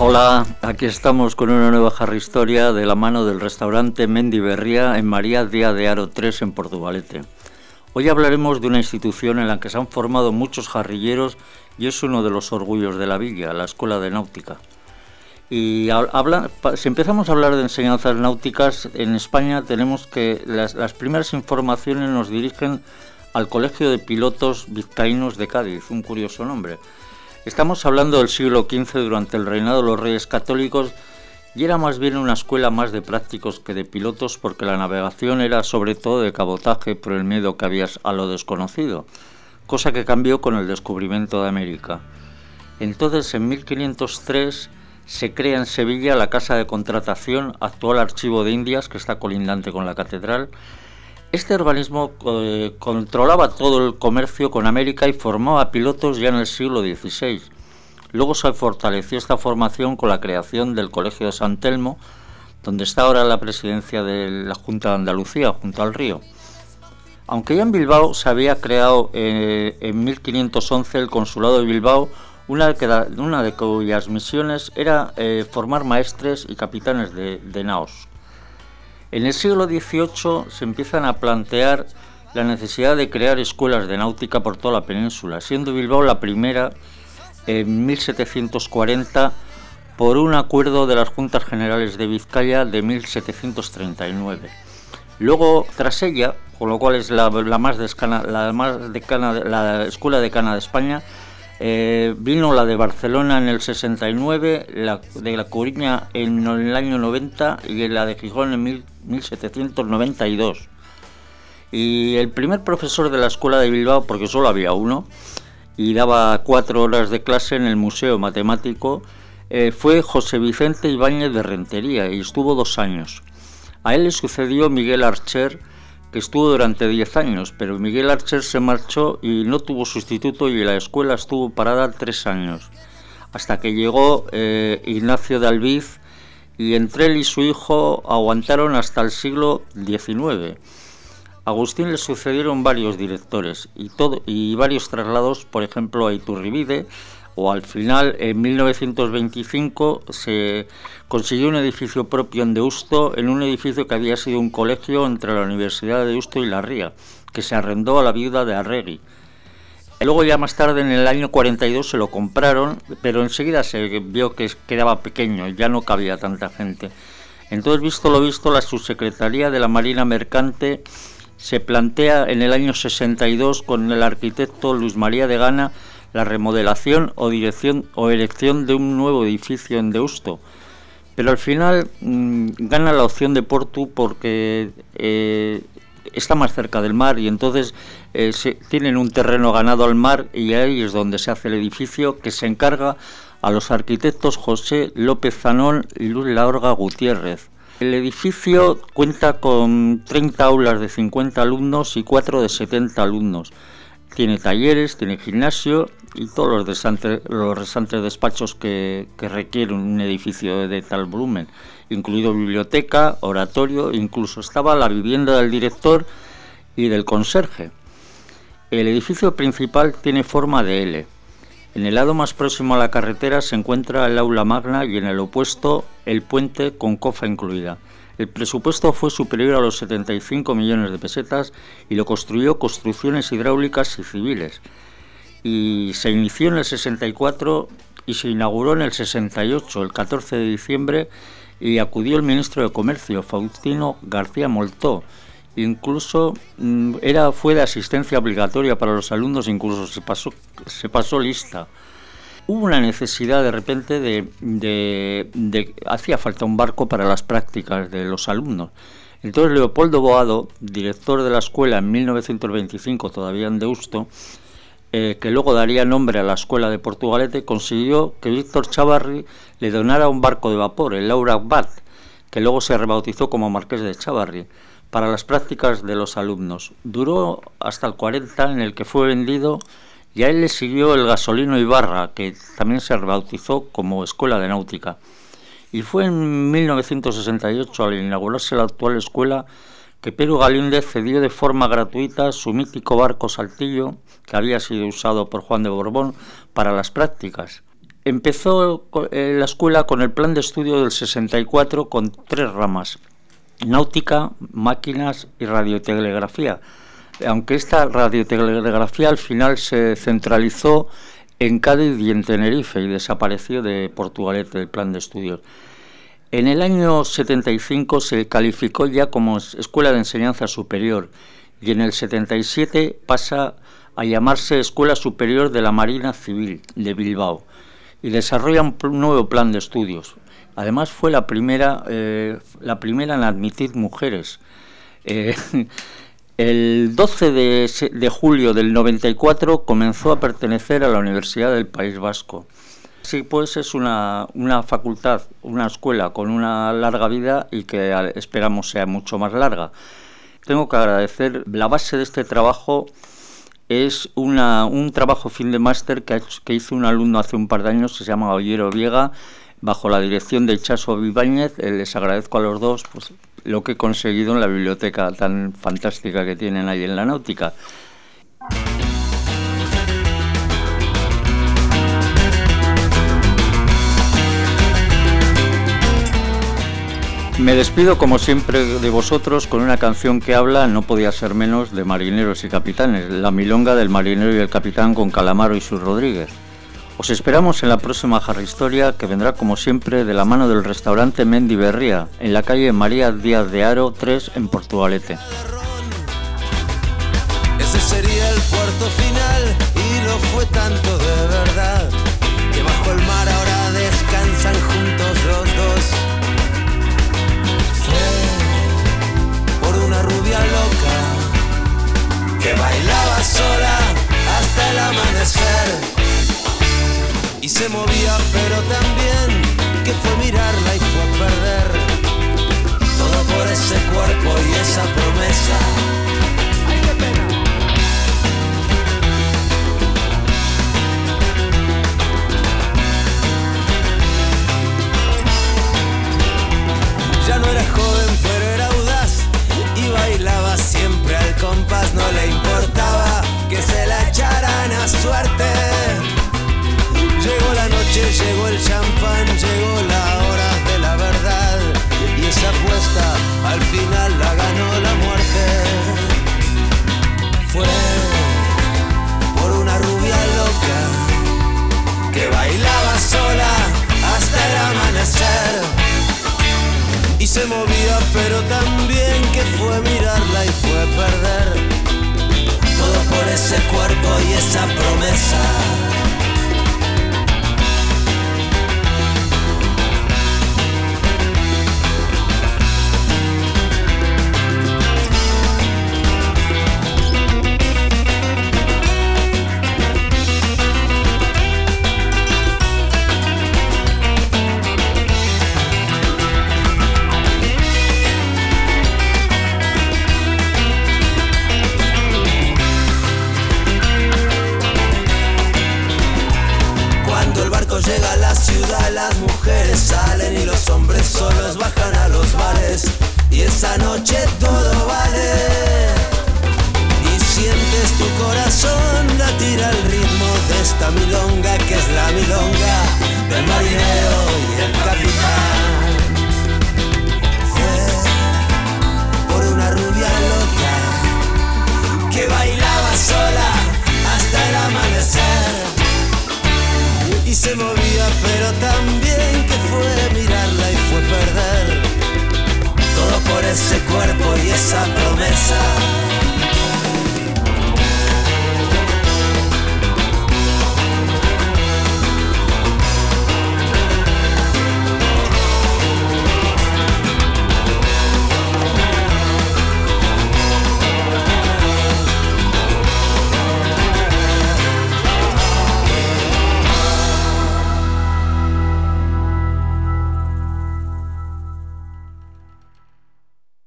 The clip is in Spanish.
Hola, aquí estamos con una nueva Harry Historia de la mano del restaurante Mendiberría en María Díaz de Aro 3 en Portugalete. Hoy hablaremos de una institución en la que se han formado muchos jarrilleros y es uno de los orgullos de la villa, la Escuela de Náutica. Y si empezamos a hablar de enseñanzas náuticas, en España tenemos que las, las primeras informaciones nos dirigen al Colegio de Pilotos Vizcaínos de Cádiz, un curioso nombre Estamos hablando del siglo XV durante el reinado de los reyes católicos y era más bien una escuela más de prácticos que de pilotos porque la navegación era sobre todo de cabotaje por el miedo que había a lo desconocido, cosa que cambió con el descubrimiento de América. Entonces, en 1503 se crea en Sevilla la Casa de Contratación, actual Archivo de Indias, que está colindante con la catedral, este organismo eh, controlaba todo el comercio con América y formaba pilotos ya en el siglo XVI. Luego se fortaleció esta formación con la creación del Colegio de San Telmo, donde está ahora la presidencia de la Junta de Andalucía, junto al río. Aunque ya en Bilbao se había creado eh, en 1511 el Consulado de Bilbao, una de, cuyas misiones era eh, formar maestres y capitanes de naos. En el siglo XVIII se empiezan a plantear la necesidad de crear escuelas de náutica por toda la península, siendo Bilbao la primera en 1740 por un acuerdo de las Juntas Generales de Vizcaya de 1739. Luego, tras ella, con lo cual es la, más, descana, la más decana, la escuela de cana de España, eh, vino la de Barcelona en el 69, la de La Coruña en el año 90 y la de Gijón en 1792. Y el primer profesor de la escuela de Bilbao, porque solo había uno, y daba cuatro horas de clase en el Museo Matemático, eh, fue José Vicente Ibáñez de Rentería y estuvo dos años. A él le sucedió Miguel Archer, que estuvo durante 10 años, pero Miguel Archer se marchó y no tuvo sustituto y la escuela estuvo parada tres años, hasta que llegó eh, Ignacio de Albiz y entre él y su hijo aguantaron hasta el siglo XIX. Agustín le sucedieron varios directores y, y varios traslados, por ejemplo, a Iturribide, o al final, en 1925, se consiguió un edificio propio en Deusto, en un edificio que había sido un colegio entre la Universidad de Deusto y la Ría, que se arrendó a la viuda de Arregui. Luego ya más tarde, en el año 42, se lo compraron, pero enseguida se vio que quedaba pequeño, ya no cabía tanta gente. Entonces, visto lo visto, la subsecretaría de la Marina Mercante se plantea en el año 62 con el arquitecto Luis María de Gana la remodelación o dirección o erección de un nuevo edificio en Deusto. Pero al final mm, gana la opción de Portu porque eh, está más cerca del mar y entonces eh, se, tienen un terreno ganado al mar y ahí es donde se hace el edificio que se encarga a los arquitectos José López Zanón y Luz Laorga Gutiérrez. El edificio cuenta con 30 aulas de 50 alumnos y 4 de 70 alumnos. Tiene talleres, tiene gimnasio y todos los restantes, los despachos que, que requiere un edificio de tal volumen, incluido biblioteca, oratorio, incluso estaba la vivienda del director y del conserje. El edificio principal tiene forma de L. En el lado más próximo a la carretera se encuentra el aula magna y en el opuesto el puente con cofa incluida. El presupuesto fue superior a los 75 millones de pesetas y lo construyó construcciones hidráulicas y civiles. Y se inició en el 64 y se inauguró en el 68, el 14 de diciembre, y acudió el ministro de Comercio, Faustino García Moltó. Incluso mm, era, fue de asistencia obligatoria para los alumnos, incluso se pasó, se pasó lista hubo una necesidad de repente de, hacía falta un barco para las prácticas de los alumnos. Entonces Leopoldo Boado, director de la escuela en 1925, todavía en Deusto, eh, que luego daría nombre a la escuela de Portugalete, consiguió que Víctor Chavarri le donara un barco de vapor, el Laura Bat, que luego se rebautizó como Marqués de Chavarri, para las prácticas de los alumnos. Duró hasta el 40, en el que fue vendido, y a él le siguió el Gasolino Ibarra, que también se rebautizó como Escuela de Náutica. Y fue en 1968, al inaugurarse la actual escuela, que Pedro Galíndez cedió de forma gratuita su mítico barco Saltillo, que había sido usado por Juan de Borbón para las prácticas. Empezó eh, la escuela con el plan de estudio del 64 con tres ramas, náutica, máquinas y radiotelegrafía, aunque esta radiotelegrafía al final se centralizó en Cádiz y en Tenerife y desapareció de Portugalete del plan de estudios. En el año 75 se calificó ya como Escuela de Enseñanza Superior y en el 77 pasa a llamarse Escuela Superior de la Marina Civil de Bilbao y desarrolla un nuevo plan de estudios. Además fue la primera, eh, la primera en admitir mujeres. Eh, el 12 de, julio del 94 comenzó a pertenecer a la Universidad del País Vasco Sí, pues es una, una facultad, una escuela con una larga vida y que esperamos sea mucho más larga. Tengo que agradecer, la base de este trabajo es un trabajo fin de máster que, que, hizo un alumno hace un par de años, que se llama Ollero Viega, bajo la dirección de Chaso Vibáñez. Eh, les agradezco a los dos pues, lo que he conseguido en la biblioteca tan fantástica que tienen ahí en la náutica. Me despido como siempre de vosotros con una canción que habla, no podía ser menos, de marineros y capitanes, la milonga del marinero y el capitán con Calamaro y su Rodríguez. Os esperamos en la próxima Jarra Historia que vendrá como siempre de la mano del restaurante Mendy Berría, en la calle María Díaz de Aro 3 en Portugalete. Ese sería el puerto final y lo fue tanto mirarla y fue perder todo por ese cuerpo y esa promesa. Todo por ese cuerpo y esa promesa.